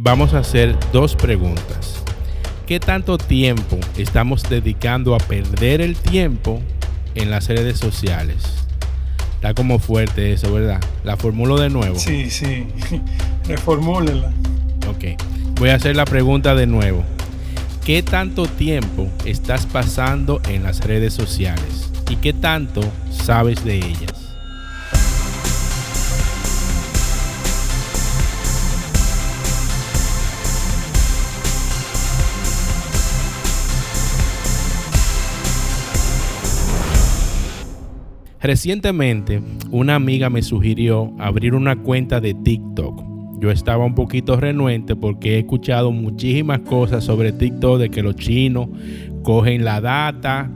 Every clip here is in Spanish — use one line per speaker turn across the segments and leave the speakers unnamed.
vamos a hacer dos preguntas. ¿Qué tanto tiempo estamos dedicando a perder el tiempo en las redes sociales? Está como fuerte eso, ¿verdad? ¿La formulo de nuevo?
Sí, sí. Reformúlela.
Ok. Voy a hacer la pregunta de nuevo. ¿Qué tanto tiempo estás pasando en las redes sociales? ¿Y qué tanto sabes de ellas? Recientemente, una amiga me sugirió abrir una cuenta de TikTok. Yo estaba un poquito renuente porque he escuchado muchísimas cosas sobre TikTok de que los chinos cogen la data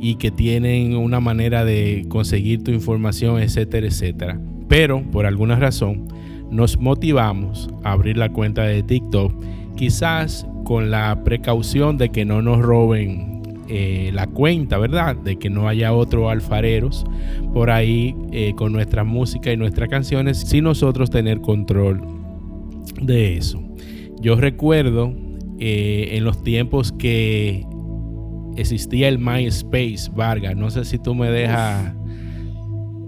y que tienen una manera de conseguir tu información, etcétera, etcétera. Pero por alguna razón nos motivamos a abrir la cuenta de TikTok, quizás con la precaución de que no nos roben eh, la cuenta, ¿verdad? De que no haya otros alfareros por ahí eh, con nuestra música y nuestras canciones, sin nosotros tener control de eso. Yo recuerdo eh, en los tiempos que existía el MySpace, Vargas, no sé si tú me dejas...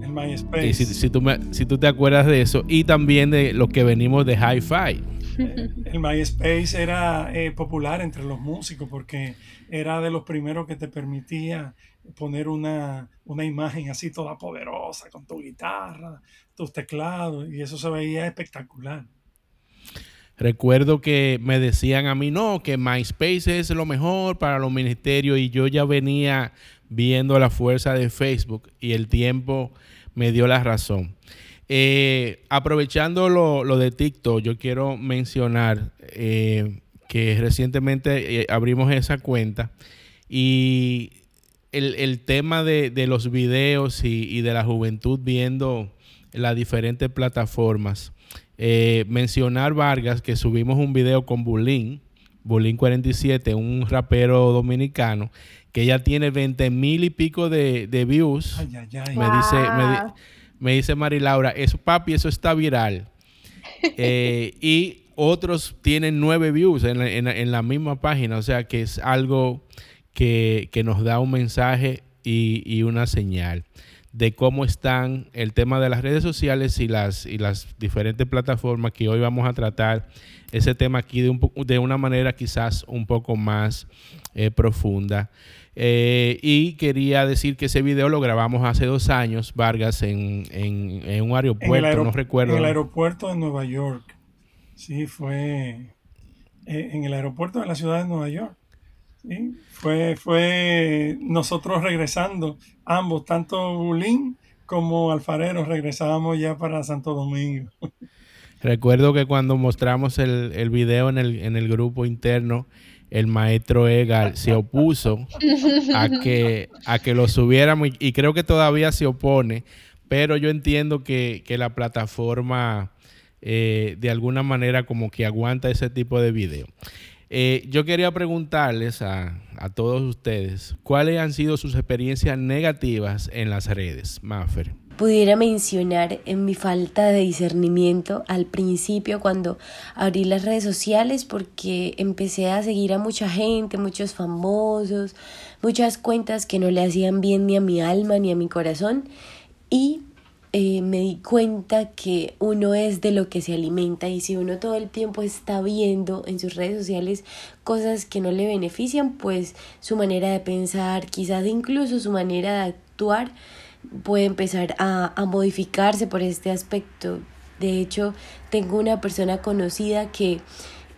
El MySpace.
Si, tú si tú te acuerdas de eso, y también de lo que venimos de Hi-Fi
el MySpace era eh, popular entre los músicos porque era de los primeros que te permitía poner una, una, imagen así toda poderosa con tu guitarra, tus teclados y eso se veía espectacular.
Recuerdo que me decían a mí, no, que MySpace es lo mejor para los ministerios y yo ya venía viendo la fuerza de Facebook y el tiempo me dio la razón. Eh, aprovechando lo, de TikTok, yo quiero mencionar eh, que recientemente eh, abrimos esa cuenta y el, tema de, los videos y, de la juventud viendo las diferentes plataformas. mencionar Vargas que subimos un video con Bulín, Bulín 47, un rapero dominicano, que ya tiene 20 mil y pico de, views. Me dice, me dice Mari Laura, eso papi, eso está viral. Eh, y otros tienen nueve views en la, misma página, o sea que es algo que, nos da un mensaje y, una señal de cómo están el tema de las redes sociales y las, y las diferentes plataformas que hoy vamos a tratar ese tema aquí de, un, de una manera quizás un poco más eh, profunda. Eh, y quería decir que ese video lo grabamos hace dos años, Vargas, en, un aeropuerto, no recuerdo.
En el aeropuerto de Nueva York. Sí, fue eh, en el aeropuerto de la ciudad de Nueva York. Sí, fue, fue nosotros regresando, ambos, tanto Bulín como Alfarero, regresábamos ya para Santo Domingo.
Recuerdo que cuando mostramos el, el video en el, en el grupo interno, el maestro Egal se opuso a que, a que lo subiéramos y, creo que todavía se opone, pero yo entiendo que, la plataforma eh, de alguna manera como que aguanta ese tipo de video. Eh, yo quería preguntarles a, a, todos ustedes cuáles han sido sus experiencias negativas en las redes, Maffer
pudiera mencionar en mi falta de discernimiento al principio cuando abrí las redes sociales porque empecé a seguir a mucha gente, muchos famosos, muchas cuentas que no le hacían bien ni a mi alma ni a mi corazón y eh, me di cuenta que uno es de lo que se alimenta y si uno todo el tiempo está viendo en sus redes sociales cosas que no le benefician, pues su manera de pensar, quizás incluso su manera de actuar, puede empezar a, a modificarse por este aspecto. De hecho, tengo una persona conocida que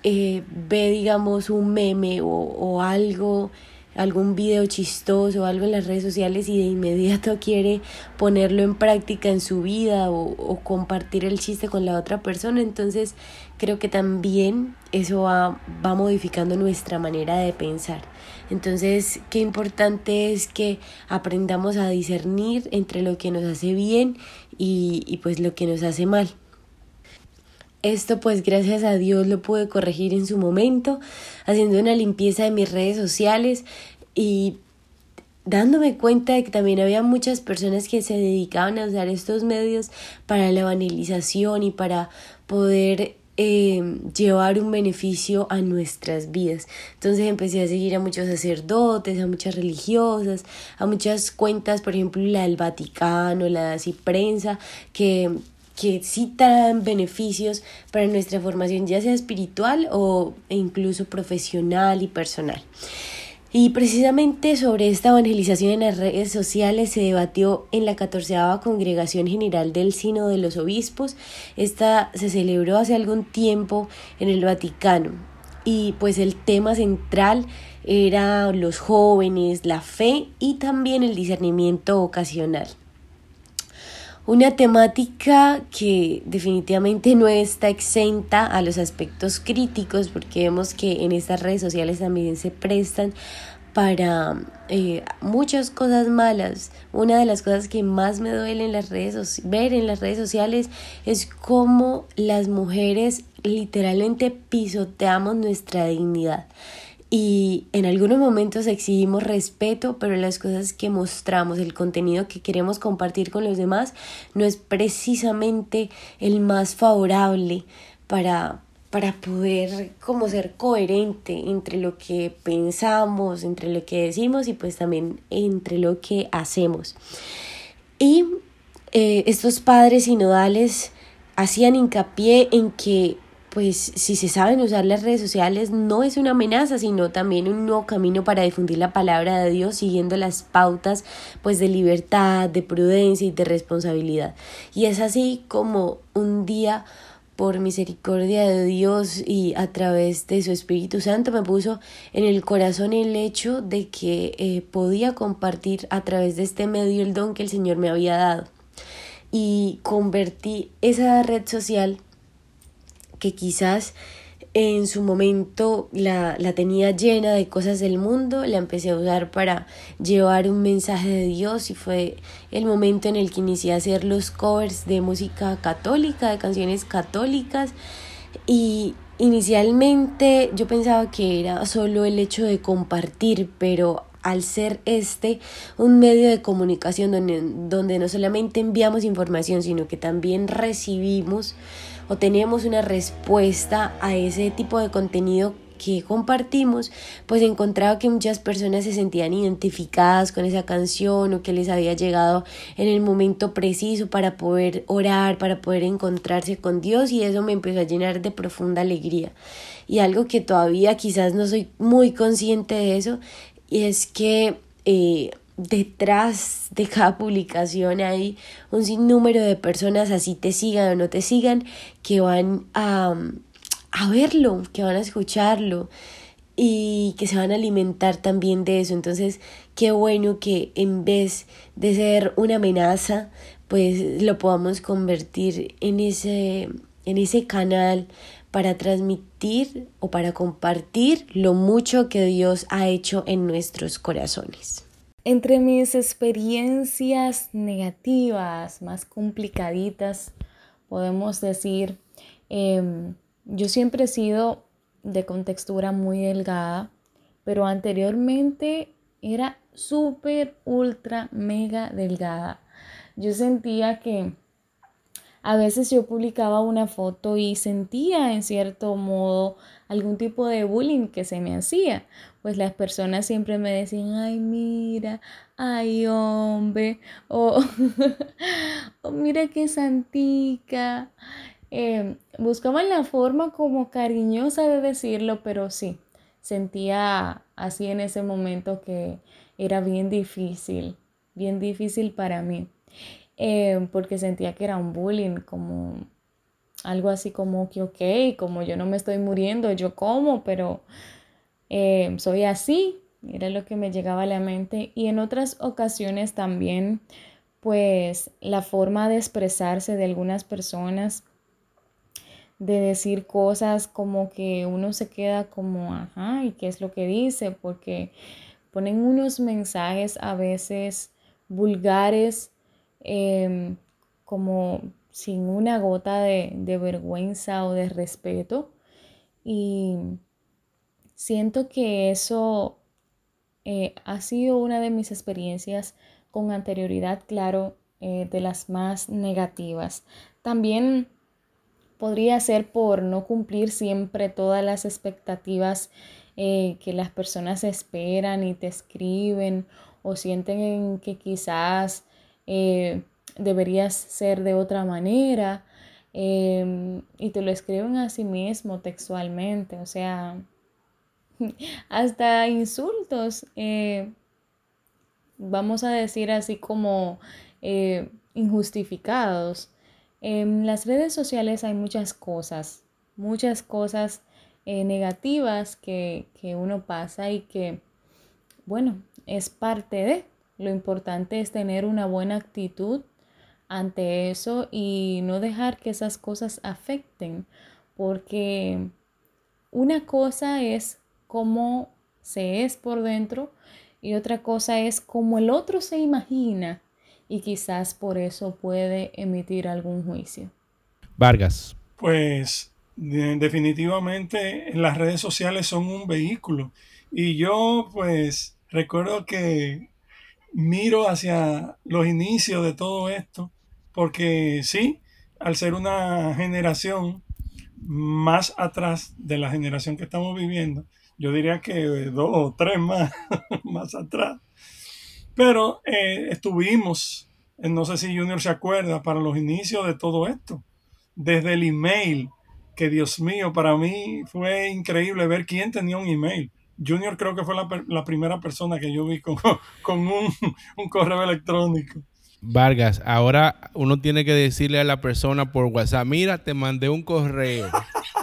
eh, ve, digamos, un meme o, o algo algún video chistoso o algo en las redes sociales y de inmediato quiere ponerlo en práctica en su vida o, o, compartir el chiste con la otra persona. Entonces creo que también eso va, va modificando nuestra manera de pensar. Entonces, qué importante es que aprendamos a discernir entre lo que nos hace bien y, y pues lo que nos hace mal. Esto pues gracias a Dios lo pude corregir en su momento, haciendo una limpieza de mis redes sociales y dándome cuenta de que también había muchas personas que se dedicaban a usar estos medios para la evangelización y para poder em, llevar un beneficio a nuestras vidas. Entonces empecé a seguir a muchos sacerdotes, a muchas religiosas, a muchas cuentas, por ejemplo la del Vaticano, la de Prensa, que, que sí traen beneficios para nuestra formación, ya sea espiritual o incluso profesional y personal. Y precisamente sobre esta evangelización en las redes sociales se debatió en la 14 Congregación General del Sino de los Obispos. Esta se celebró hace algún tiempo en el Vaticano. Y pues el tema central era los jóvenes, la fe y también el discernimiento ocasional. Una temática que definitivamente no está exenta a los aspectos críticos porque vemos que en estas redes sociales también se prestan para eh, muchas cosas malas. Una de las cosas que más me duele en las redes ver en las redes sociales es cómo las mujeres literalmente pisoteamos nuestra dignidad y en algunos momentos exigimos respeto, pero las cosas que mostramos, el contenido que queremos compartir con los demás, no es precisamente el más favorable para, para poder como ser coherente entre lo que pensamos, entre lo que decimos y pues también entre lo que hacemos. Y eh, estos padres sinodales hacían hincapié en que pues si se saben usar las redes sociales no es una amenaza, sino también un nuevo camino para difundir la palabra de Dios siguiendo las pautas pues de libertad, de prudencia y de responsabilidad. Y es así como un día por misericordia de Dios y a través de su Espíritu Santo me puso en el corazón el hecho de que eh, podía compartir a través de este medio el don que el Señor me había dado. Y convertí esa red social que quizás en su momento la, la, tenía llena de cosas del mundo, la empecé a usar para llevar un mensaje de Dios y fue el momento en el que inicié a hacer los covers de música católica, de canciones católicas. Y inicialmente yo pensaba que era solo el hecho de compartir, pero al ser este un medio de comunicación donde, donde no solamente enviamos información, sino que también recibimos o tenemos una respuesta a ese tipo de contenido que compartimos, pues he encontrado que muchas personas se sentían identificadas con esa canción o que les había llegado en el momento preciso para poder orar, para poder encontrarse con Dios y eso me empezó a llenar de profunda alegría. Y algo que todavía quizás no soy muy consciente de eso, y es que eh, detrás de cada publicación hay un sinnúmero de personas, así te sigan o no te sigan, que van a, a verlo, que van a escucharlo y que se van a alimentar también de eso. Entonces, qué bueno que en vez de ser una amenaza, pues lo podamos convertir en ese, en ese canal para transmitir o para compartir lo mucho que Dios ha hecho en nuestros corazones.
Entre mis experiencias negativas, más complicaditas, podemos decir, em, yo siempre he sido de contextura muy delgada, pero anteriormente era súper, ultra, mega delgada. Yo sentía que a veces yo publicaba una foto y sentía en cierto modo algún tipo de bullying que se me hacía. Pues las personas siempre me decían, ay, mira, ay, hombre, o, mira qué santica. Em, buscaban la forma como cariñosa de decirlo, pero sí, sentía así en ese momento que era bien difícil, bien difícil para mí. Eh, porque sentía que era un bullying, como algo así como que, ok, como yo no me estoy muriendo, yo como, pero eh, soy así, era lo que me llegaba a la mente. Y en otras ocasiones también, pues la forma de expresarse de algunas personas, de decir cosas como que uno se queda como, ajá, ¿y qué es lo que dice? Porque ponen unos mensajes a veces vulgares Em, como sin una gota de, vergüenza o de respeto. Y siento que eso eh, ha sido una de mis experiencias con anterioridad, claro, eh, de las más negativas. También podría ser por no cumplir siempre todas las expectativas eh, que las personas esperan y te escriben o sienten que quizás deberías ser de otra manera em, y te lo escriben a sí mismo textualmente, o sea, hasta insultos, eh, vamos a decir así como injustificados. En las redes sociales hay muchas cosas, muchas cosas eh, negativas que, que uno pasa y que, bueno, es parte de. Lo importante es tener una buena actitud ante eso y no dejar que esas cosas afecten, porque una cosa es cómo se es por dentro y otra cosa es cómo el otro se imagina y quizás por eso puede emitir algún juicio.
Vargas.
Pues definitivamente las redes sociales son un vehículo y yo pues recuerdo que miro hacia los inicios de todo esto porque sí, al ser una generación más atrás de la generación que estamos viviendo, yo diría que dos o tres más, más atrás, pero eh, estuvimos, eh, no sé si Junior se acuerda, para los inicios de todo esto, desde el email, que Dios mío, para mí fue increíble ver quién tenía un email. Junior creo que fue la, primera persona que yo vi con, con un, un, correo electrónico.
Vargas, ahora uno tiene que decirle a la persona por WhatsApp, mira, te mandé un correo.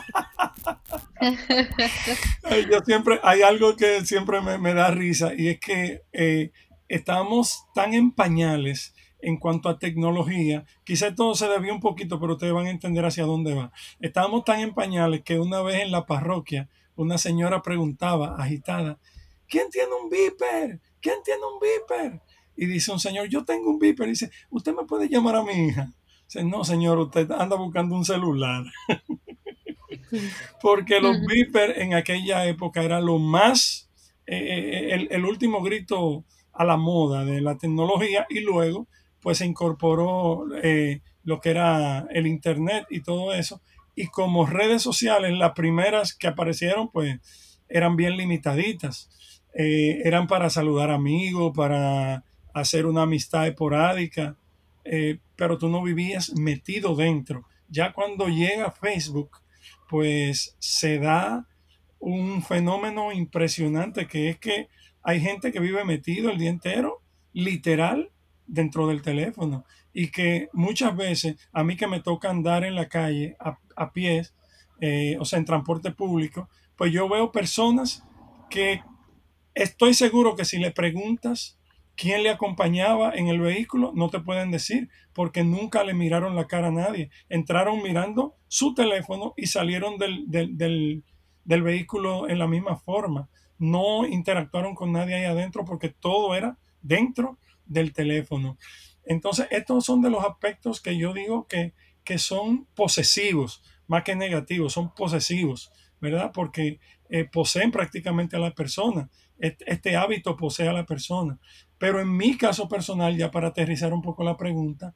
yo siempre, hay algo que siempre me, me da risa y es que eh, estamos tan en pañales en cuanto a tecnología, quizás todo se debió un poquito, pero ustedes van a entender hacia dónde va. Estábamos tan en pañales que una vez en la parroquia una señora preguntaba agitada, ¿quién tiene un viper? ¿Quién tiene un viper? Y dice un señor, yo tengo un viper. Dice, ¿usted me puede llamar a mi hija? Dice, no, señor, usted anda buscando un celular. Porque los viper en aquella época era lo más, eh, eh, el último grito a la moda de la tecnología y luego pues se incorporó eh, lo que era el internet y todo eso. Y como redes sociales las primeras que aparecieron pues eran bien limitaditas. Eh, eran para saludar amigos para hacer una amistad esporádica eh, pero tú no vivías metido dentro. Ya cuando llega Facebook pues se da un fenómeno impresionante que es que hay gente que vive metido el día entero, literal, dentro del teléfono. Y que muchas veces, a mí que me toca andar en la calle a, a pies, eh, o sea, en transporte público, pues yo veo personas que estoy seguro que si le preguntas quién le acompañaba en el vehículo, no te pueden decir, porque nunca le miraron la cara a nadie. Entraron mirando su teléfono y salieron del, del, del vehículo en la misma forma no interactuaron con nadie ahí adentro porque todo era dentro del teléfono. Entonces, estos son de los aspectos que yo digo que, que son posesivos, más que negativos, son posesivos, ¿verdad? Porque eh, poseen prácticamente a la persona. Este, hábito posee a la persona. Pero en mi caso personal, ya para aterrizar un poco la pregunta,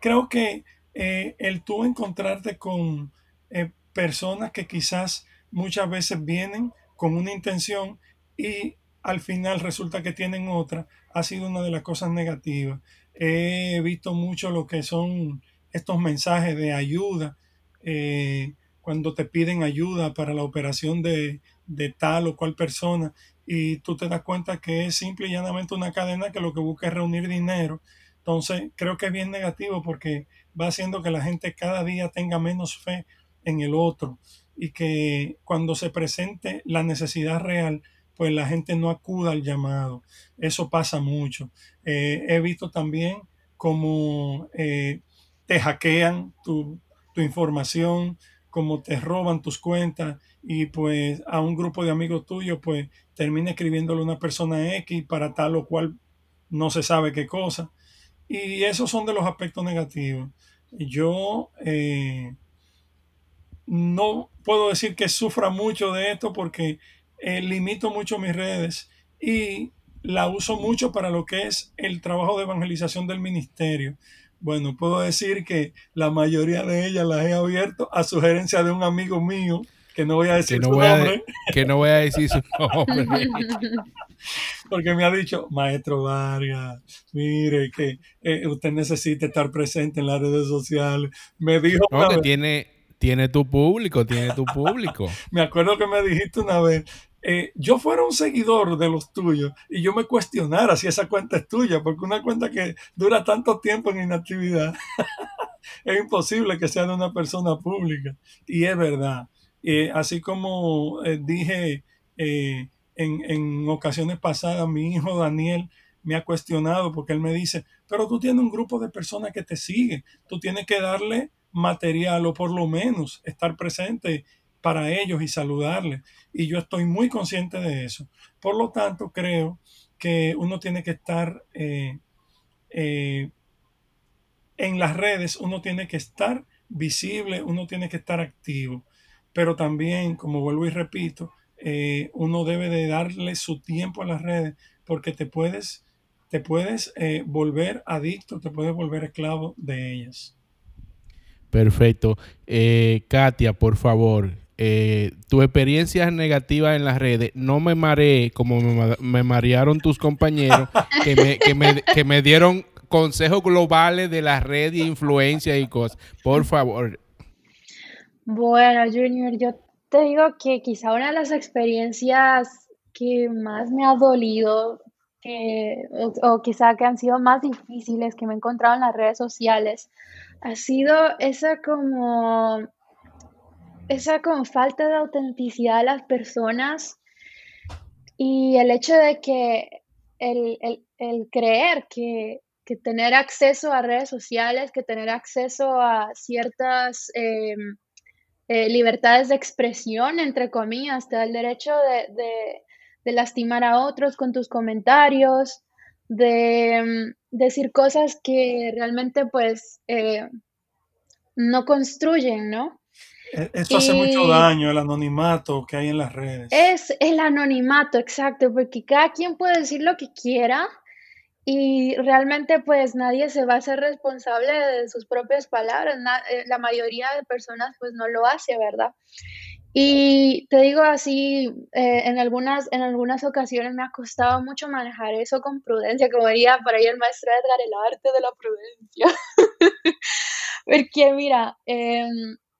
creo que eh, el tú encontrarte con eh, personas que quizás muchas veces vienen con una intención y al final resulta que tienen otra, ha sido una de las cosas negativas. He visto mucho lo que son estos mensajes de ayuda, eh, cuando te piden ayuda para la operación de, de tal o cual persona y tú te das cuenta que es simple y llanamente una cadena que lo que busca es reunir dinero. Entonces creo que es bien negativo porque va haciendo que la gente cada día tenga menos fe en el otro y que cuando se presente la necesidad real, pues la gente no acuda al llamado. Eso pasa mucho. Eh, he visto también cómo eh, te hackean tu, tu información, cómo te roban tus cuentas y pues a un grupo de amigos tuyos pues termina escribiéndole una persona X para tal o cual no se sabe qué cosa. Y esos son de los aspectos negativos. Yo eh, no puedo decir que sufra mucho de esto porque eh, limito mucho mis redes y la uso mucho para lo que es el trabajo de evangelización del ministerio. Bueno, puedo decir que la mayoría de ellas las he abierto a sugerencia de un amigo mío, que no voy a decir su nombre.
que no voy a decir su nombre.
Porque me ha dicho, maestro Vargas, mire que eh, usted necesita estar presente en las redes sociales. Me dijo...
No, que tiene, tiene tu público, tiene tu público.
me acuerdo que me dijiste una vez, eh, yo fuera un seguidor de los tuyos y yo me cuestionara si esa cuenta es tuya, porque una cuenta que dura tanto tiempo en inactividad, es imposible que sea de una persona pública. Y es verdad. Eh, así como eh, dije en, en ocasiones pasadas, mi hijo Daniel me ha cuestionado porque él me dice, pero tú tienes un grupo de personas que te siguen, tú tienes que darle material o por lo menos estar presente para ellos y saludarles. Y yo estoy muy consciente de eso. Por lo tanto, creo que uno tiene que estar eh, eh, en las redes, uno tiene que estar visible, uno tiene que estar activo. Pero también, como vuelvo y repito, eh, uno debe de darle su tiempo a las redes porque te puedes, te puedes volver adicto, te puedes volver esclavo de ellas.
Perfecto. Katia, por favor, eh, tu experiencia negativa en las redes, no me mareé como me, marearon tus compañeros que me, dieron consejos globales de la red y influencia y cosas. Por favor.
Bueno, Junior, yo te digo que quizá una de las experiencias que más me ha dolido o, o, quizá que han sido más difíciles que me he encontrado en las redes sociales ha sido esa como esa como falta de autenticidad de las personas y el hecho de que el, creer que, tener acceso a redes sociales, que tener acceso a ciertas em, eh, libertades de expresión, entre comillas, te da el derecho de, lastimar a otros con tus comentarios, de em, decir cosas que realmente pues eh, no construyen, ¿no?
E-, esto hace mucho daño, el anonimato que hay en las redes.
Es el anonimato, exacto, porque cada quien puede decir lo que quiera y realmente pues nadie se va a hacer responsable de sus propias palabras. Eh, la mayoría de personas pues no lo hace, ¿verdad? Y te digo así, eh, en, algunas, en algunas ocasiones me ha costado mucho manejar eso con prudencia, como diría por ahí el maestro Edgar, el arte de la prudencia. Porque mira, eh,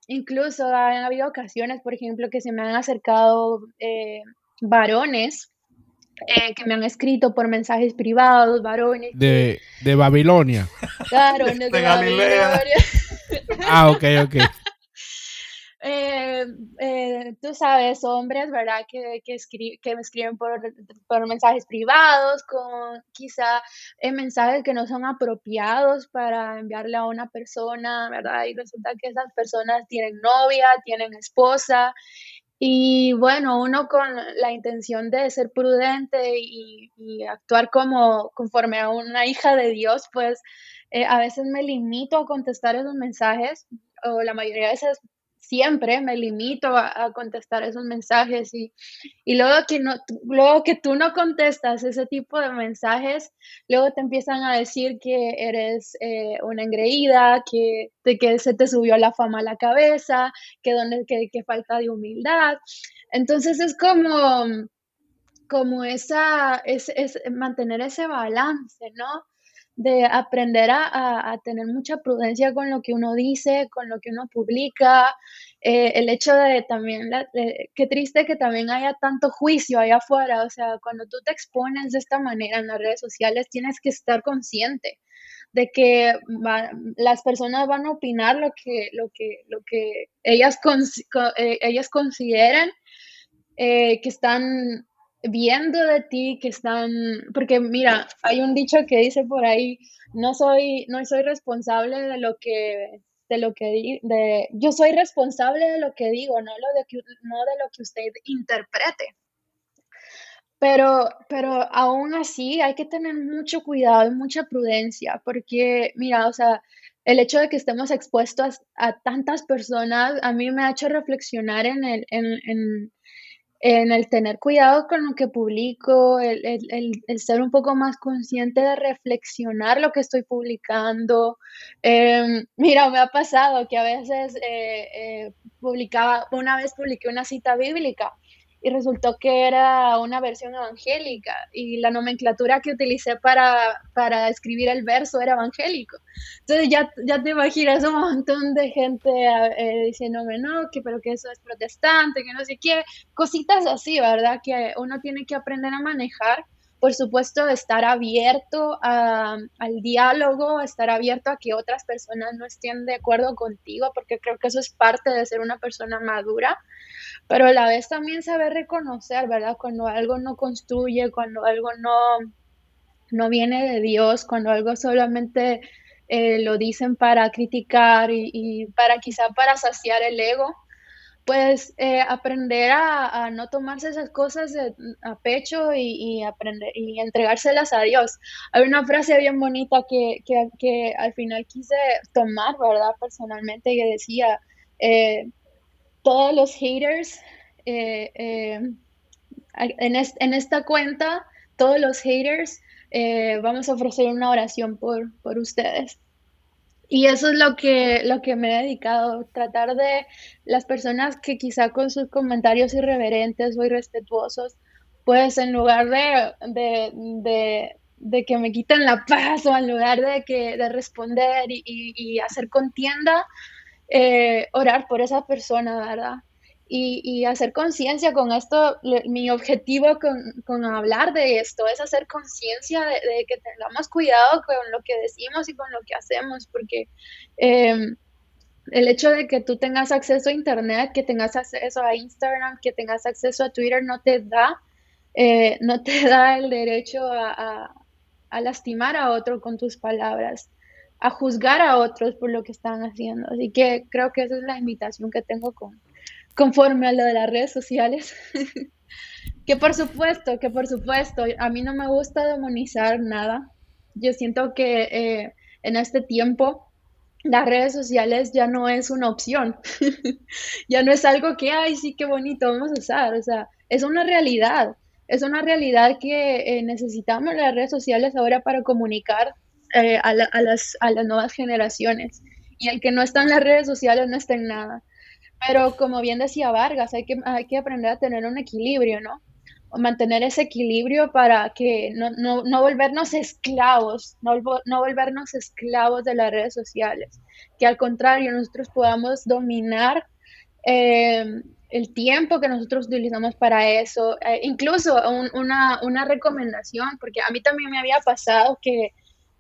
Incluso han habido ocasiones, por ejemplo, que se me han acercado eh, varones eh, que me han escrito por mensajes privados, varones.
De, de Babilonia.
Varones de, de Babilonia.
ah, ok, ok.
Eh, eh, tú sabes, hombres, ¿verdad? Que, que, que me escriben por, por, mensajes privados, con quizá eh, mensajes que no son apropiados para enviarle a una persona, ¿verdad? Y resulta que esas personas tienen novia, tienen esposa. Y bueno, uno con la intención de ser prudente y, actuar como conforme a una hija de Dios, pues a veces me limito a contestar esos mensajes, o la mayoría de veces siempre me limito a, contestar esos mensajes y, y, luego, que no, luego que tú no contestas ese tipo de mensajes, luego te empiezan a decir que eres eh, una engreída, que, de que se te subió la fama a la cabeza, que, donde, que, que falta de humildad. Entonces es como, como esa, es, es mantener ese balance, ¿no? De aprender a, tener mucha prudencia con lo que uno dice, con lo que uno publica, eh, el hecho de también, qué triste que también haya tanto juicio allá afuera, o sea, cuando tú te expones de esta manera en las redes sociales, tienes que estar consciente de que las personas van a opinar lo que, lo que, lo que ellas, eh, ellas consideran eh, que están viendo de ti que están, porque mira, hay un dicho que dice por ahí, no soy, no soy responsable de lo que, de lo que, de, yo soy responsable de lo que digo, no, lo de que, no de lo que usted interprete. Pero, pero aún así hay que tener mucho cuidado y mucha prudencia, porque mira, o sea, el hecho de que estemos expuestos a, tantas personas a mí me ha hecho reflexionar en, el, en, en el tener cuidado con lo que publico, el, ser un poco más consciente de reflexionar lo que estoy publicando. Em, mira, me ha pasado que a veces eh, eh, publicaba, una vez publiqué una cita bíblica y resultó que era una versión evangélica y la nomenclatura que utilicé para, para escribir el verso era evangélico. Entonces ya, ya te imaginas un montón de gente eh, diciéndome, no, que pero que eso es protestante, que no sé qué, cositas así, ¿verdad? Que uno tiene que aprender a manejar. Por supuesto, estar abierto a, al diálogo, estar abierto a que otras personas no estén de acuerdo contigo, porque creo que eso es parte de ser una persona madura pero a la vez también saber reconocer, ¿verdad? Cuando algo no construye, cuando algo no, no viene de Dios, cuando algo solamente eh, lo dicen para criticar y, para quizá para saciar el ego, pues eh, aprender a, no tomarse esas cosas a pecho y, aprender y entregárselas a Dios. Hay una frase bien bonita que, que, al final quise tomar, ¿verdad? Personalmente, que decía, eh, todos los haters eh, eh, en, esta cuenta, todos los haters, eh, vamos a ofrecer una oración por, por ustedes. Y eso es lo que, lo que me he dedicado, tratar de las personas que quizá con sus comentarios irreverentes o irrespetuosos, pues en lugar de, de, que me quiten la paz o en lugar de, que, de responder y, y hacer contienda, eh, orar por esa persona, ¿verdad? Y, hacer conciencia con esto, mi objetivo con, hablar de esto es hacer conciencia de, que tengamos cuidado con lo que decimos y con lo que hacemos, porque em, el hecho de que tú tengas acceso a Internet, que tengas acceso a Instagram, que tengas acceso a Twitter, no te da, eh, no te da el derecho a lastimar a otro con tus palabras a juzgar a otros por lo que están haciendo. Así que creo que esa es la invitación que tengo con, conforme a lo de las redes sociales. que por supuesto, que por supuesto, a mí no me gusta demonizar nada. Yo siento que eh, en este tiempo las redes sociales ya no es una opción. ya no es algo que, ay, sí, qué bonito, vamos a usar. O sea, es una realidad. Es una realidad que eh, necesitamos las redes sociales ahora para comunicar eh, a, las, a las nuevas generaciones. Y el que no está en las redes sociales no está en nada. Pero como bien decía Vargas, hay que, hay que aprender a tener un equilibrio, ¿no? Mantener ese equilibrio para que no, no, no volvernos esclavos, no, no, volvernos esclavos de las redes sociales. Que al contrario, nosotros podamos dominar eh, el tiempo que nosotros utilizamos para eso. Eh, incluso una, una recomendación, porque a mí también me había pasado que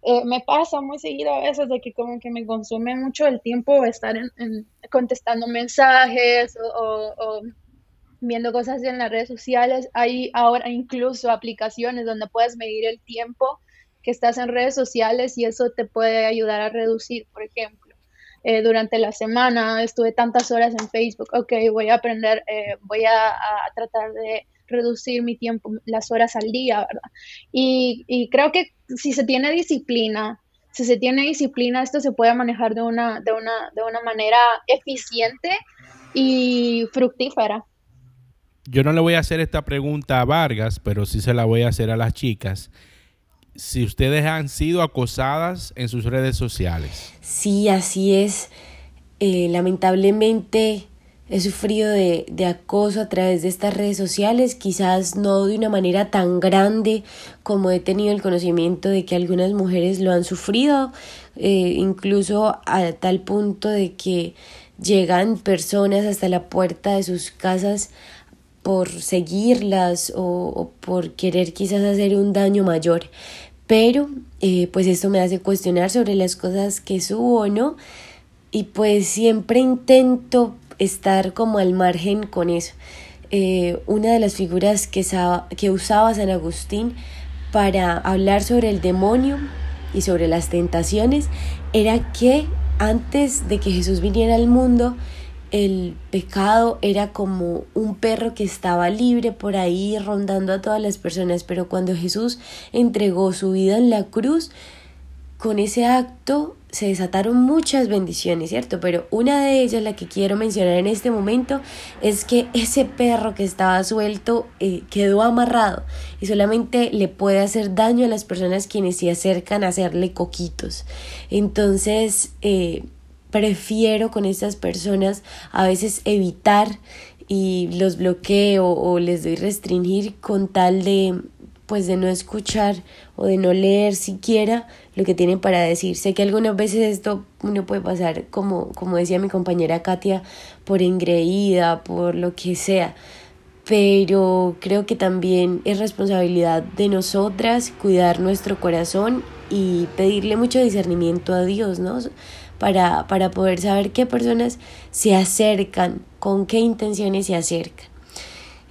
eh, me pasa muy seguido a veces de que como que me consume mucho el tiempo estar en, contestando mensajes o, viendo cosas en las redes sociales. Hay ahora incluso aplicaciones donde puedes medir el tiempo que estás en redes sociales y eso te puede ayudar a reducir, por ejemplo. Eh, durante la semana estuve tantas horas en Facebook, ok, voy a aprender, eh, voy a tratar de reducir mi tiempo, las horas al día, ¿verdad? Y, creo que si se tiene disciplina, si se tiene disciplina, esto se puede manejar de una, de una, de una manera eficiente y fructífera.
Yo no le voy a hacer esta pregunta a Vargas, pero sí se la voy a hacer a las chicas. Si ustedes han sido acosadas en sus redes sociales.
Sí, así es. Eh, lamentablemente He sufrido de, acoso a través de estas redes sociales, quizás no de una manera tan grande como he tenido el conocimiento de que algunas mujeres lo han sufrido, eh, incluso a tal punto de que llegan personas hasta la puerta de sus casas por seguirlas o, por querer quizás hacer un daño mayor. Pero eh, pues esto me hace cuestionar sobre las cosas que subo o no y pues siempre intento estar como al margen con eso. Eh, una de las figuras que, que usaba San Agustín para hablar sobre el demonio y sobre las tentaciones era que antes de que Jesús viniera al mundo, el pecado era como un perro que estaba libre por ahí rondando a todas las personas, pero cuando Jesús entregó su vida en la cruz, con ese acto se desataron muchas bendiciones, ¿cierto? Pero una de ellas, la que quiero mencionar en este momento, es que ese perro que estaba suelto eh, quedó amarrado y solamente le puede hacer daño a las personas quienes se acercan a hacerle coquitos. Entonces, eh, prefiero con estas personas a veces evitar y los bloqueo o les doy restringir con tal de pues de no escuchar o de no leer siquiera lo que tienen para decir. Sé que algunas veces esto uno puede pasar, como, como decía mi compañera Katia, por engreída, por lo que sea, pero creo que también es responsabilidad de nosotras cuidar nuestro corazón y pedirle mucho discernimiento a Dios, ¿no? Para, para poder saber qué personas se acercan, con qué intenciones se acercan.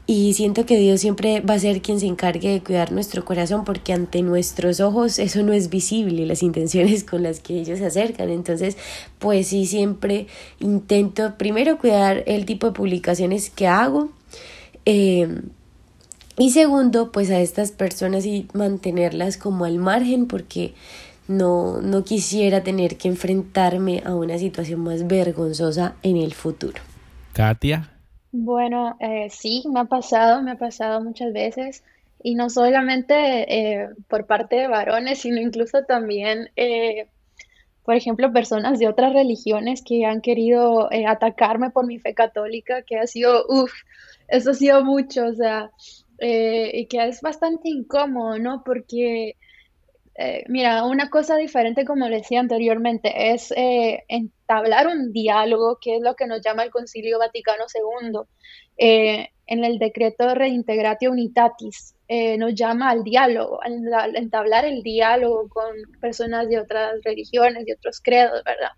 Y siento que Dios siempre va a ser quien se encargue de cuidar nuestro corazón porque ante nuestros ojos eso no es visible, las intenciones con las que ellos se acercan. Entonces, pues sí, siempre intento primero cuidar el tipo de publicaciones que hago. Em, y segundo, pues a estas personas y mantenerlas como al margen porque no, no quisiera tener que enfrentarme a una situación más vergonzosa en el futuro.
Katia.
Bueno, eh, sí, me ha pasado, me ha pasado muchas veces y no solamente eh, por parte de varones, sino incluso también, eh, por ejemplo, personas de otras religiones que han querido atacarme por mi fe católica, que ha sido, uff, eso ha sido mucho, o sea, y que es bastante incómodo, ¿no? Porque eh, mira, una cosa diferente, como decía anteriormente, es eh, entablar un diálogo, que es lo que nos llama el Concilio Vaticano II. Eh, en el decreto de Reintegratio Unitatis, nos llama al diálogo, a entablar el diálogo con personas de otras religiones, de otros credos, ¿verdad?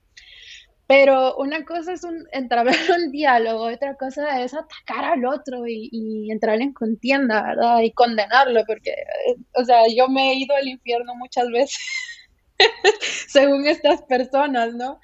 Pero una cosa es un, entrar en un diálogo, otra cosa es atacar al otro y, y, entrar en contienda, ¿verdad? Y condenarlo, porque, o sea, yo me he ido al infierno muchas veces, según estas personas, ¿no?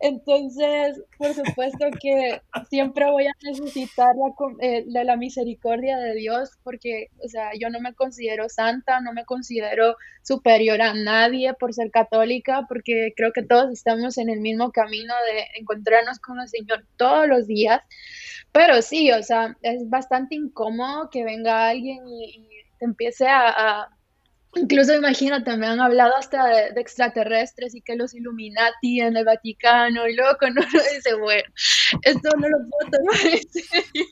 Entonces, por supuesto que siempre voy a necesitar la, eh, la, misericordia de Dios porque, o sea, yo no me considero santa, no me considero superior a nadie por ser católica, porque creo que todos estamos en el mismo camino de encontrarnos con el Señor todos los días. Pero sí, o sea, es bastante incómodo que venga alguien y, te empiece a Incluso imagínate, me han hablado hasta de, extraterrestres y que los Illuminati en el Vaticano y luego con uno dice, bueno, esto no lo puedo tomar en serio.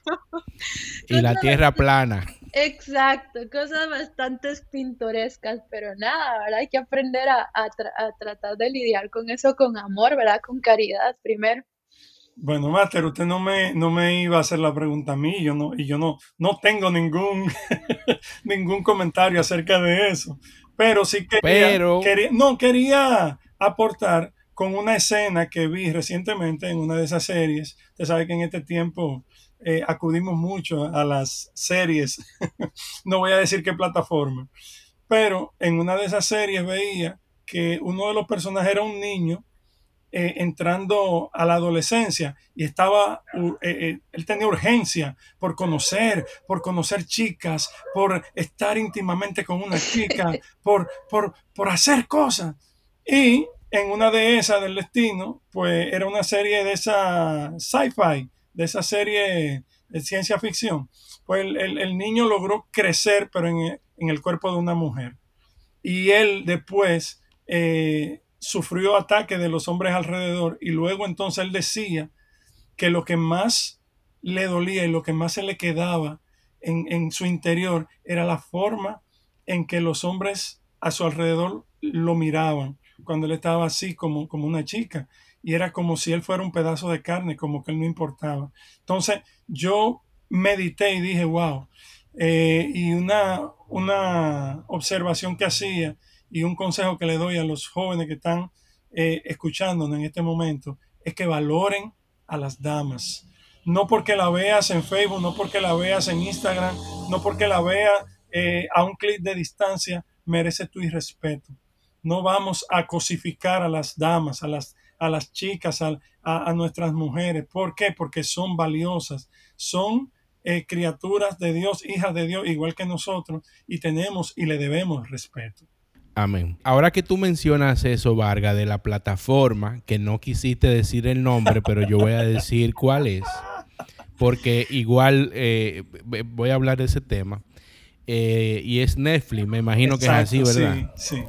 Y la Tierra plana.
Exacto, cosas bastante pintorescas, pero nada, ¿verdad? Hay que aprender a, a tratar de lidiar con eso con amor, ¿verdad? Con caridad primero.
Bueno, Master, usted no me, no me iba a hacer la pregunta a mí, yo no, y yo no, no tengo ningún, ningún comentario acerca de eso. Pero sí quería, quería, no, quería aportar con una escena que vi recientemente en una de esas series. Usted sabe que en este tiempo eh, acudimos mucho a las series, no voy a decir qué plataforma, pero en una de esas series veía que uno de los personajes era un niño eh, entrando a la adolescencia y estaba, eh, eh, él tenía urgencia por conocer, por conocer chicas, por estar íntimamente con una chica, por, por, por hacer cosas. Y en una de esas del destino, pues era una serie de esa sci-fi, de esa serie de ciencia ficción. Pues el, niño logró crecer, pero en, el cuerpo de una mujer. Y él después sufrió ataques de los hombres alrededor y luego entonces él decía que lo que más le dolía y lo que más se le quedaba en, su interior era la forma en que los hombres a su alrededor lo miraban cuando él estaba así como, como una chica y era como si él fuera un pedazo de carne, como que él no importaba. Entonces yo medité y dije, wow, eh, y una, una observación que hacía y un consejo que le doy a los jóvenes que están eh, escuchándonos en este momento es que valoren a las damas. No porque la veas en Facebook, no porque la veas en Instagram, no porque la veas eh, a un clic de distancia, merece tu irrespeto. No vamos a cosificar a las damas, a las, a las chicas, a, a, nuestras mujeres. ¿Por qué? Porque son valiosas, son eh, criaturas de Dios, hijas de Dios, igual que nosotros, y tenemos y le debemos respeto.
Amén. Ahora que tú mencionas eso, Varga, de la plataforma, que no quisiste decir el nombre, pero yo voy a decir cuál es, porque igual eh, voy a hablar de ese tema. Eh, y es Netflix, me imagino que es así, ¿verdad? Sí, sí.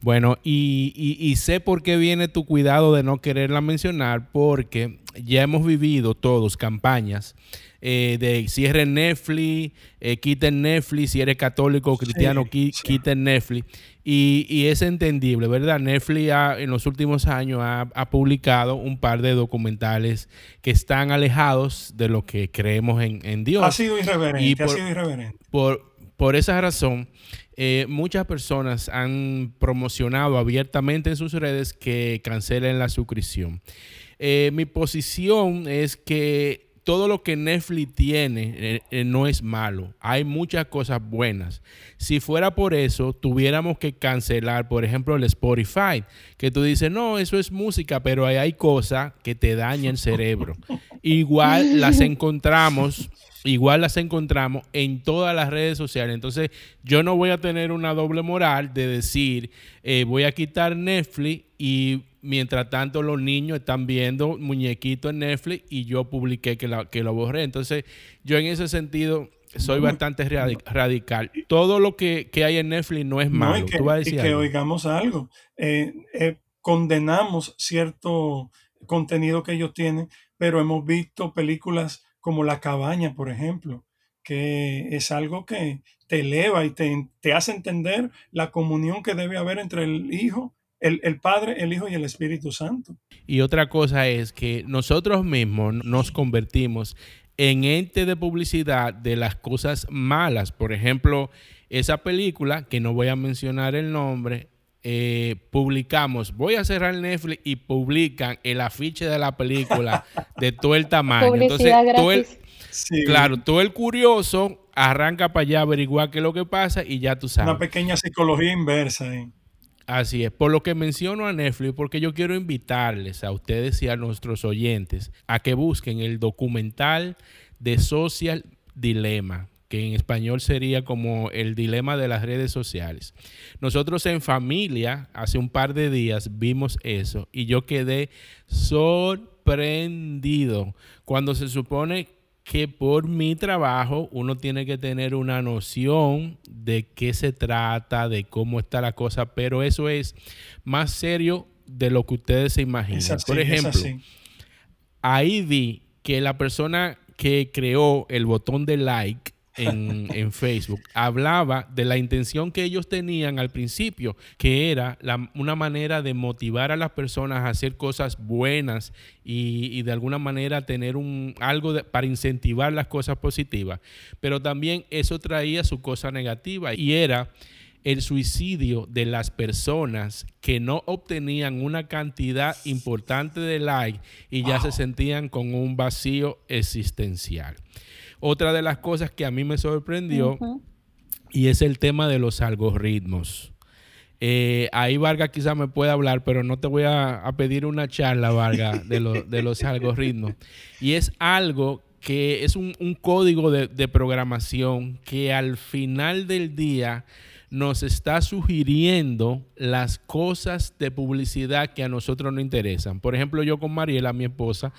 Bueno, y, sé por qué viene tu cuidado de no quererla mencionar, porque ya hemos vivido todos campañas eh, de cierren Netflix, eh, quiten Netflix, si eres católico o cristiano, quiten Netflix. Y, es entendible, ¿verdad? Netflix en los últimos años ha, publicado un par de documentales que están alejados de lo que creemos en, Dios.
Ha sido irreverente, ha sido irreverente.
Por, por esa razón, eh, muchas personas han promocionado abiertamente en sus redes que cancelen la suscripción. Eh, mi posición es que todo lo que Netflix tiene eh, eh, no es malo. Hay muchas cosas buenas. Si fuera por eso, tuviéramos que cancelar, por ejemplo, el Spotify, que tú dices, no, eso es música, pero hay, hay cosas que te dañan el cerebro. Igual las encontramos igual las encontramos en todas las redes sociales. Entonces, yo no voy a tener una doble moral de decir, eh, voy a quitar Netflix y mientras tanto los niños están viendo muñequitos en Netflix y yo publiqué que, que lo borré. Entonces, yo en ese sentido soy bastante radical. Todo lo que, hay en Netflix no es malo.
y que, oigamos algo. Eh, eh, condenamos cierto contenido que ellos tienen, pero hemos visto películas como La Cabaña, por ejemplo, que es algo que te eleva y te, te hace entender la comunión que debe haber entre el Hijo el, Padre, el Hijo y el Espíritu Santo.
Y otra cosa es que nosotros mismos nos convertimos en ente de publicidad de las cosas malas. Por ejemplo, esa película, que no voy a mencionar el nombre, eh, publicamos, voy a cerrar Netflix y publican el afiche de la película de todo el tamaño. Entonces, todo el, claro, todo el curioso arranca para allá a averiguar qué es lo que pasa y ya tú sabes.
Una pequeña psicología inversa. ahí.
Así es, por lo que menciono a Netflix, porque yo quiero invitarles a ustedes y a nuestros oyentes a que busquen el documental de Social Dilemma, que en español sería como el dilema de las redes sociales. Nosotros en familia, hace un par de días, vimos eso y yo quedé sorprendido cuando se supone que por mi trabajo uno tiene que tener una noción de qué se trata, de cómo está la cosa, pero eso es más serio de lo que ustedes se imaginan. por ejemplo, ahí vi que la persona que creó el botón de like en, Facebook, hablaba de la intención que ellos tenían al principio, que era una manera de motivar a las personas a hacer cosas buenas y, de alguna manera tener un, algo para incentivar las cosas positivas. Pero también eso traía su cosa negativa y era el suicidio de las personas que no obtenían una cantidad importante de like y ya se sentían con un vacío existencial. Otra de las cosas que a mí me sorprendió y es el tema de los algoritmos. Eh, ahí Vargas quizás me pueda hablar, pero no te voy a, pedir una charla, Vargas, de, de, los algoritmos. Y es algo que es un, código de, de, programación que al final del día nos está sugiriendo las cosas de publicidad que a nosotros nos interesan. Por ejemplo, yo con Mariela, mi esposa,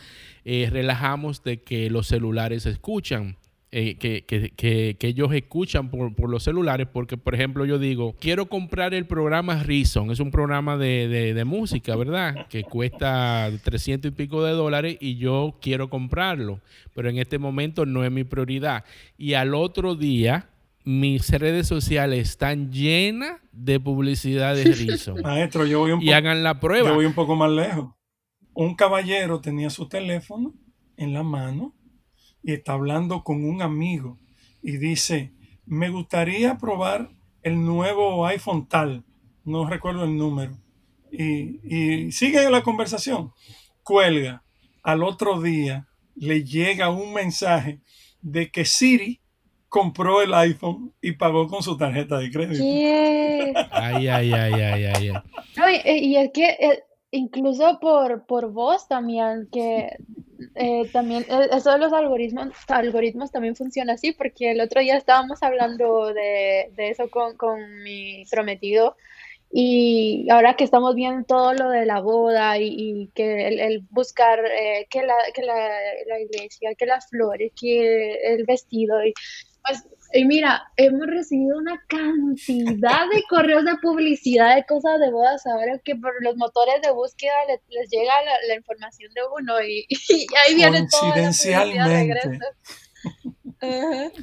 eh, relajamos de que los celulares escuchan. Eh, que, ellos escuchan por, los celulares, porque por ejemplo yo digo, quiero comprar el programa Reason, es un programa de, de, música, ¿verdad? Que cuesta 300 y pico de dólares y yo quiero comprarlo, pero en este momento no es mi prioridad. Y al otro día mis redes sociales están llenas de publicidad de Reason.
Maestro, yo voy un
y hagan la prueba.
Yo voy un poco más lejos un caballero tenía su teléfono en la mano y está hablando con un amigo y dice, me gustaría probar el nuevo iPhone tal, no recuerdo el número. Y, sigue la conversación, cuelga. Al otro día le llega un mensaje de que Siri compró el iPhone y pagó con su tarjeta de crédito.
Ay, ay, ay, ay, ay.
y, es que eh, incluso por, por voz también, que eh, también eh, eso de los algoritmos, algoritmos también funciona así, porque el otro día estábamos hablando de, eso con, mi prometido y ahora que estamos viendo todo lo de la boda y, que el, buscar eh, que, la, que la, la, iglesia, que las flores, que el vestido, y, pues, y mira, hemos recibido una cantidad de correos de publicidad de cosas de bodas ahora que por los motores de búsqueda les, llega la, información de uno y, ahí viene todo. Coincidencialmente.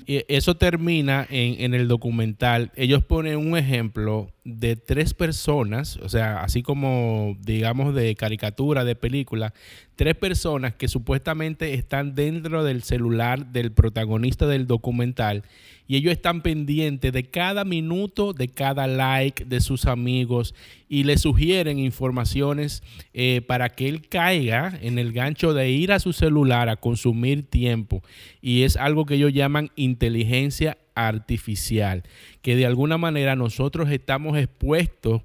Y eso termina en, en, el documental. Ellos ponen un ejemplo de tres personas, o sea, así como digamos de caricatura, de película, tres personas que supuestamente están dentro del celular del protagonista del documental y ellos están pendientes de cada minuto, de cada like de sus amigos y le sugieren informaciones eh, para que él caiga en el gancho de ir a su celular a consumir tiempo. Y es algo que ellos llaman inteligencia artificial, que de alguna manera nosotros estamos expuestos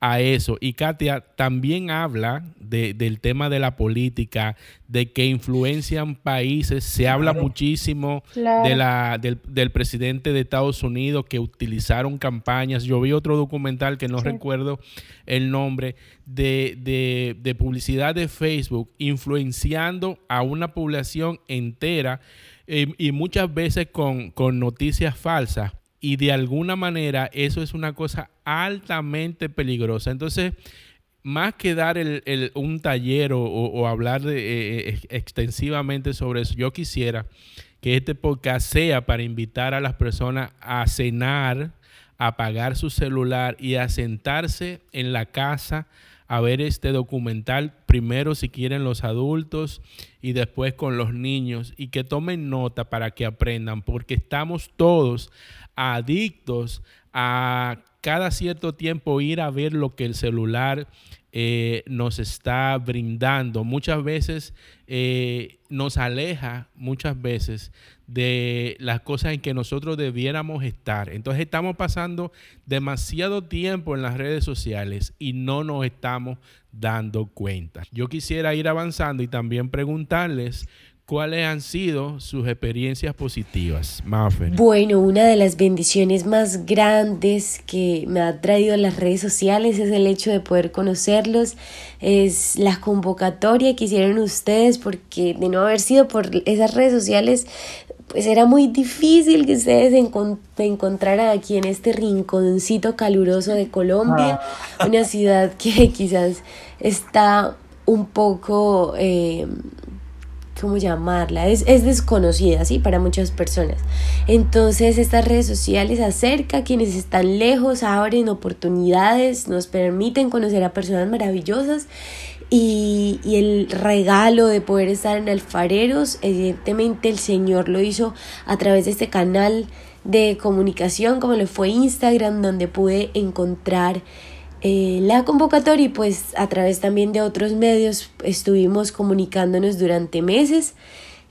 a eso. Y Katia también habla del tema de la política, de que influencian países. Se habla muchísimo de la, del, presidente de Estados Unidos que utilizaron campañas. Yo vi otro documental que no recuerdo el nombre, de, de, publicidad de Facebook influenciando a una población entera eh, y muchas veces con, con noticias falsas y de alguna manera eso es una cosa altamente peligrosa. Entonces, más que dar el, un taller o, hablar eh, eh, extensivamente sobre eso, yo quisiera que este podcast sea para invitar a las personas a cenar, a apagar su celular y a sentarse en la casa a ver este documental, primero si quieren los adultos y después con los niños, y que tomen nota para que aprendan, porque estamos todos adictos a cada cierto tiempo ir a ver lo que el celular eh, nos está brindando. Muchas veces eh, nos aleja, muchas veces, de las cosas en que nosotros debiéramos estar. Entonces estamos pasando demasiado tiempo en las redes sociales y no nos estamos dando cuenta. Yo quisiera ir avanzando y también preguntarles ¿Cuáles han sido sus experiencias positivas?
Bueno, una de las bendiciones más grandes que me ha traído las redes sociales es el hecho de poder conocerlos, es la convocatoria que hicieron ustedes, porque de no haber sido por esas redes sociales, pues era muy difícil que ustedes se encontraran aquí en este rinconcito caluroso de Colombia, ah. una ciudad que quizás está un poco... Eh, ¿cómo llamarla? Es, es, desconocida, ¿sí? Para muchas personas. Entonces, estas redes sociales acerca a quienes están lejos, abren oportunidades, nos permiten conocer a personas maravillosas y, y, el regalo de poder estar en alfareros, evidentemente el Señor lo hizo a través de este canal de comunicación como lo fue Instagram, donde pude encontrar eh, la convocatoria y pues a través también de otros medios estuvimos comunicándonos durante meses.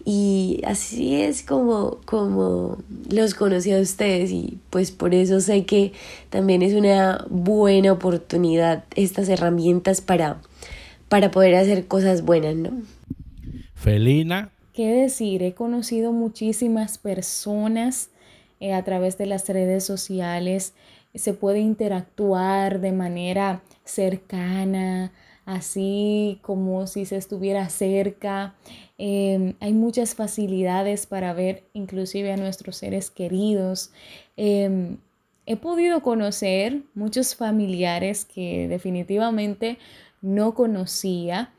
Y así es como, como los conocí a ustedes y pues por eso sé que también es una buena oportunidad estas herramientas para, para poder hacer cosas buenas, ¿no?
Felina.
¿Qué decir? He conocido muchísimas personas eh, a través de las redes sociales se puede interactuar de manera cercana, así como si se estuviera cerca. Em, hay muchas facilidades para ver inclusive a nuestros seres queridos. Em, he podido conocer muchos familiares que definitivamente no conocía.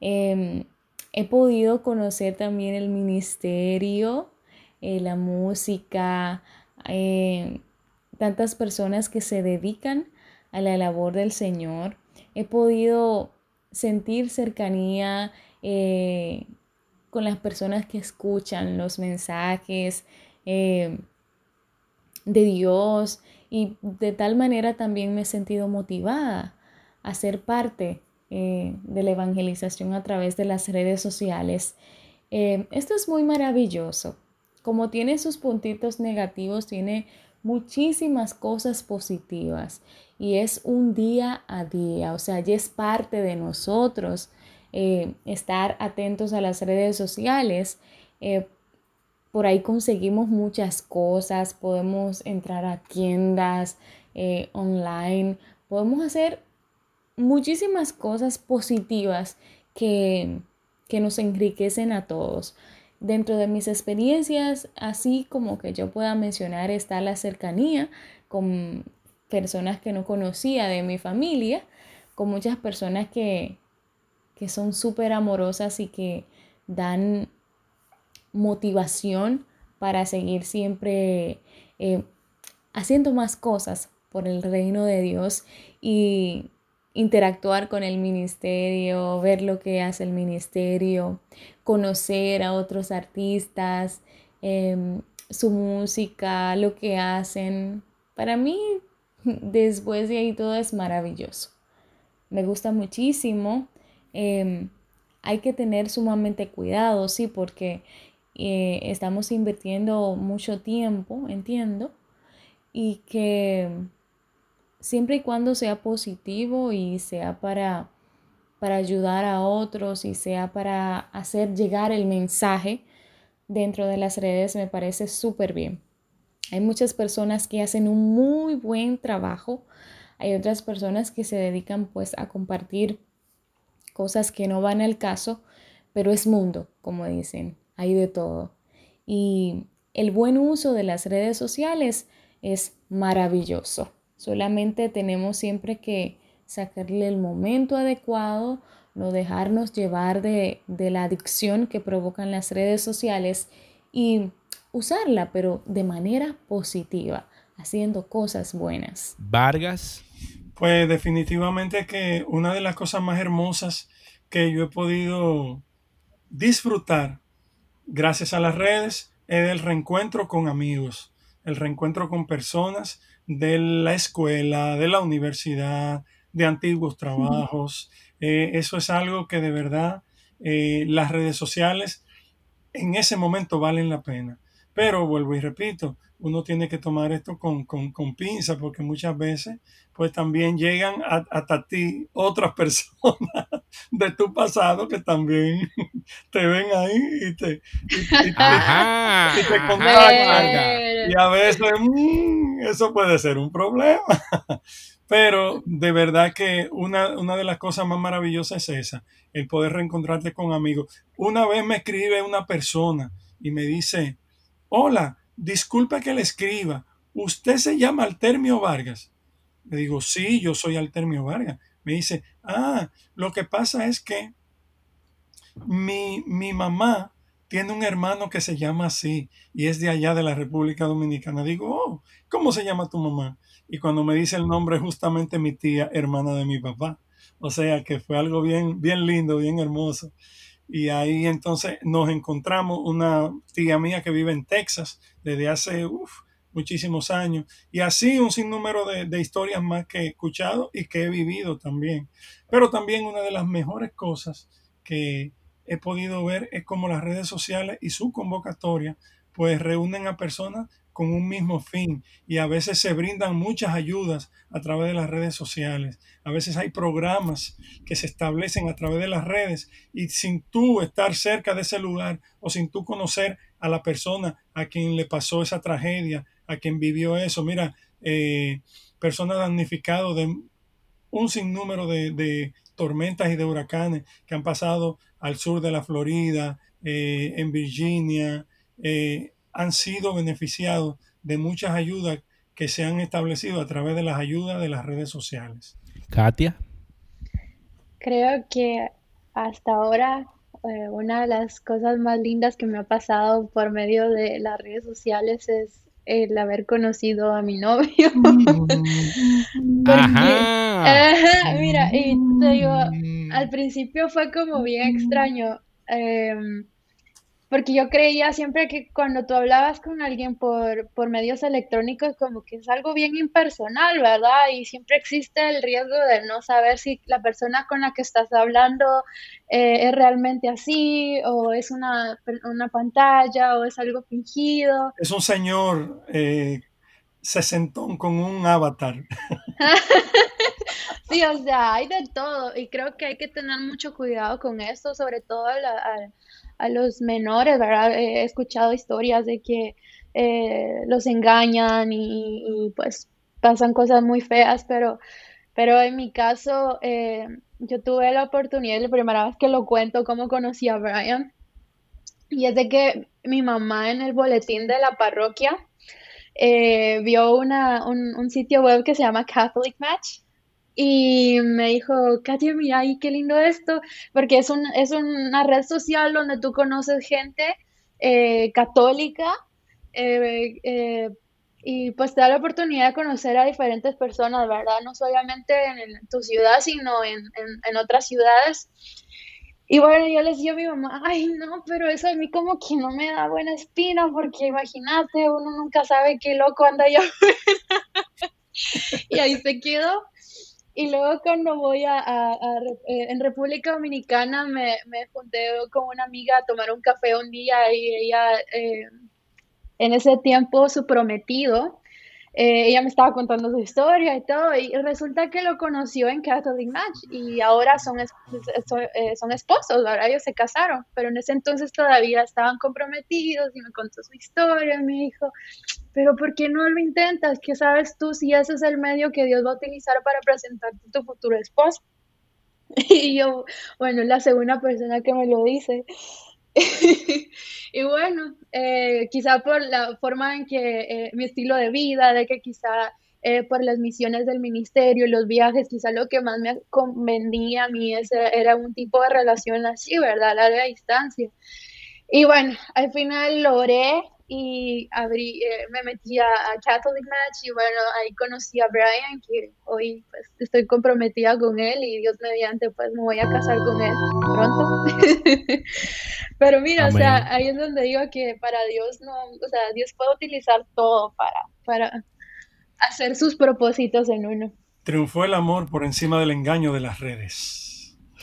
Em, he podido conocer también el ministerio, eh, la música, tantas personas que se dedican a la labor del Señor. He podido sentir cercanía eh, con las personas que escuchan los mensajes eh, de Dios y de tal manera también me he sentido motivada a ser parte eh, de la evangelización a través de las redes sociales. esto es muy maravilloso. Como tiene sus puntitos negativos, tiene muchísimas cosas positivas y es un día a día, o sea, ya es parte de nosotros eh, estar atentos a las redes sociales. Eh, por ahí conseguimos muchas cosas, podemos entrar a tiendas eh, online, podemos hacer muchísimas cosas positivas que, que nos enriquecen a todos. Dentro de mis experiencias, así como que yo pueda mencionar, está la cercanía con personas que no conocía de mi familia, con muchas personas que, que son súper amorosas y que dan motivación para seguir siempre eh, haciendo más cosas por el reino de Dios y interactuar con el ministerio, ver lo que hace el ministerio, conocer a otros artistas, em, su música, lo que hacen. Para mí, después de ahí todo es maravilloso. Me gusta muchísimo. Em, hay que tener sumamente cuidado, sí, porque eh, estamos invirtiendo mucho tiempo, entiendo, y que siempre y cuando sea positivo y sea para, para ayudar a otros y sea para hacer llegar el mensaje dentro de las redes, me parece súper bien. Hay muchas personas que hacen un muy buen trabajo. Hay otras personas que se dedican pues a compartir cosas que no van al caso, pero es mundo, como dicen, hay de todo. Y el buen uso de las redes sociales es maravilloso. Solamente tenemos siempre que sacarle el momento adecuado, no dejarnos llevar de, la adicción que provocan las redes sociales y usarla, pero de manera positiva, haciendo cosas buenas.
Vargas.
Pues definitivamente que una de las cosas más hermosas que yo he podido disfrutar gracias a las redes es el reencuentro con amigos, el reencuentro con personas de la escuela, de la universidad, de antiguos trabajos. Eh, eso es algo que de verdad eh, las redes sociales en ese momento valen la pena. Pero vuelvo y repito, uno tiene que tomar esto con, con, pinza porque muchas veces pues también llegan hasta ti otras personas de tu pasado que también te ven ahí y te, y, te, contactan. Y a veces mm, eso puede ser un problema. Pero de verdad que una, una de las cosas más maravillosas es esa, el poder reencontrarte con amigos. Una vez me escribe una persona y me dice, hola, disculpa que le escriba, ¿usted se llama Altermio Vargas? Le digo, sí, yo soy Altermio Vargas. Me dice, ah, lo que pasa es que mi, mi mamá tiene un hermano que se llama así y es de allá de la República Dominicana. Digo, oh, ¿cómo se llama tu mamá? Y cuando me dice el nombre, justamente mi tía, hermana de mi papá. O sea que fue algo bien, bien lindo, bien hermoso. Y ahí entonces nos encontramos una tía mía que vive en Texas desde hace muchísimos años. Y así un sinnúmero de, de historias más que he escuchado y que he vivido también. Pero también una de las mejores cosas que he podido ver es cómo las redes sociales y su convocatoria pues reúnen a personas con un mismo fin y a veces se brindan muchas ayudas a través de las redes sociales. A veces hay programas que se establecen a través de las redes y sin tú estar cerca de ese lugar o sin tú conocer a la persona a quien le pasó esa tragedia, a quien vivió eso. Mira, eh, personas damnificadas de un sinnúmero de, tormentas y de huracanes que han pasado al sur de la Florida, eh, en Virginia, eh, han sido beneficiados de muchas ayudas que se han establecido a través de las ayudas de las redes sociales.
Katia.
Creo que hasta ahora eh, una de las cosas más lindas que me ha pasado por medio de las redes sociales es el haber conocido a mi novio. mira, y te digo, al principio fue como bien extraño. Em, porque yo creía siempre que cuando tú hablabas con alguien por, por medios electrónicos, como que es algo bien impersonal, ¿verdad? Y siempre existe el riesgo de no saber si la persona con la que estás hablando eh, es realmente así, o es una, una, pantalla, o es algo fingido.
Es un señor eh, sesentón con un avatar.
sí, o sea, hay de todo, y creo que hay que tener mucho cuidado con esto, sobre todo al a los menores, ¿verdad? He escuchado historias de que eh, los engañan y, pues pasan cosas muy feas, pero Pero en mi caso, eh, yo tuve la oportunidad, la primera vez que lo cuento, cómo conocí a Brian. Y es de que mi mamá en el boletín de la parroquia eh, vio una, un, sitio web que se llama Catholic Match y me dijo, Katia, mira, ay, qué lindo esto, porque es, un, es una red social donde tú conoces gente eh, católica eh, y pues te da la oportunidad de conocer a diferentes personas, ¿verdad? No solamente en, tu ciudad, sino en, en otras ciudades. Y bueno, yo les decía a mi mamá, ay, no, pero eso a mí como que no me da buena espina, porque imagínate, uno nunca sabe qué loco anda allá y ahí se quedó. Y luego cuando voy a, eh, en República Dominicana me, me, junté con una amiga a tomar un café un día y ella eh, en ese tiempo su prometido eh, ella me estaba contando su historia y todo, y resulta que lo conoció en Catholic Match y ahora son, eh, son, esposos, ahora ellos se casaron, pero en ese entonces todavía estaban comprometidos y me contó su historia y me dijo, pero ¿por qué no lo intentas? ¿Qué sabes tú si ese es el medio que Dios va a utilizar para presentarte a tu futuro esposo? Y yo, bueno, la segunda persona que me lo dice. y bueno, eh, quizá por la forma en que eh, mi estilo de vida, de que quizá eh, por las misiones del ministerio, los viajes, quizá lo que más me convenía a mí era un tipo de relación así, ¿verdad? A larga distancia. Y bueno, al final logré y abrí, eh, me metí a, Catholic Match y bueno, ahí conocí a Brian, que hoy pues estoy comprometida con él y Dios mediante pues me voy a casar con él pronto. Pero mira, o sea, ahí es donde digo que para Dios no, o sea, Dios puede utilizar todo para, para hacer sus propósitos en uno.
Triunfó el amor por encima del engaño de las redes.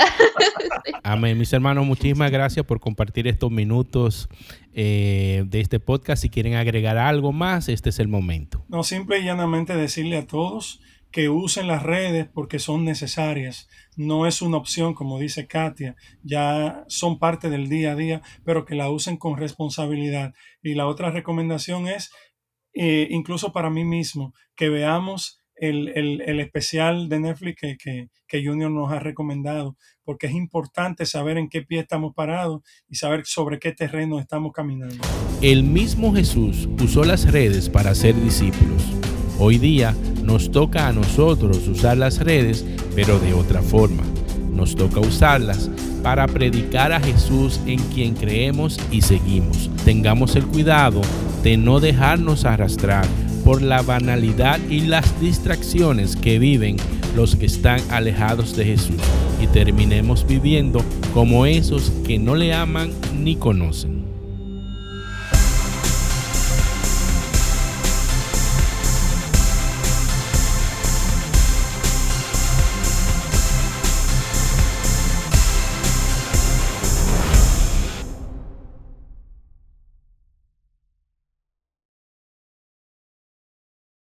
Amén. Mis hermanos, muchísimas gracias por compartir estos minutos eh, de este podcast. Si quieren agregar algo más, este es el momento.
No, simple y llanamente decirle a todos que usen las redes porque son necesarias. No es una opción, como dice Katia, ya son parte del día a día, pero que la usen con responsabilidad. Y la otra recomendación es, eh, incluso para mí mismo, que veamos el, especial de Netflix que, que, Junior nos ha recomendado, porque es importante saber en qué pie estamos parados y saber sobre qué terreno estamos caminando.
El mismo Jesús usó las redes para ser discípulos. Hoy día nos toca a nosotros usar las redes, pero de otra forma. Nos toca usarlas para predicar a Jesús en quien creemos y seguimos. Tengamos el cuidado de no dejarnos arrastrar por la banalidad y las distracciones que viven los que están alejados de Jesús y terminemos viviendo como esos que no le aman ni conocen.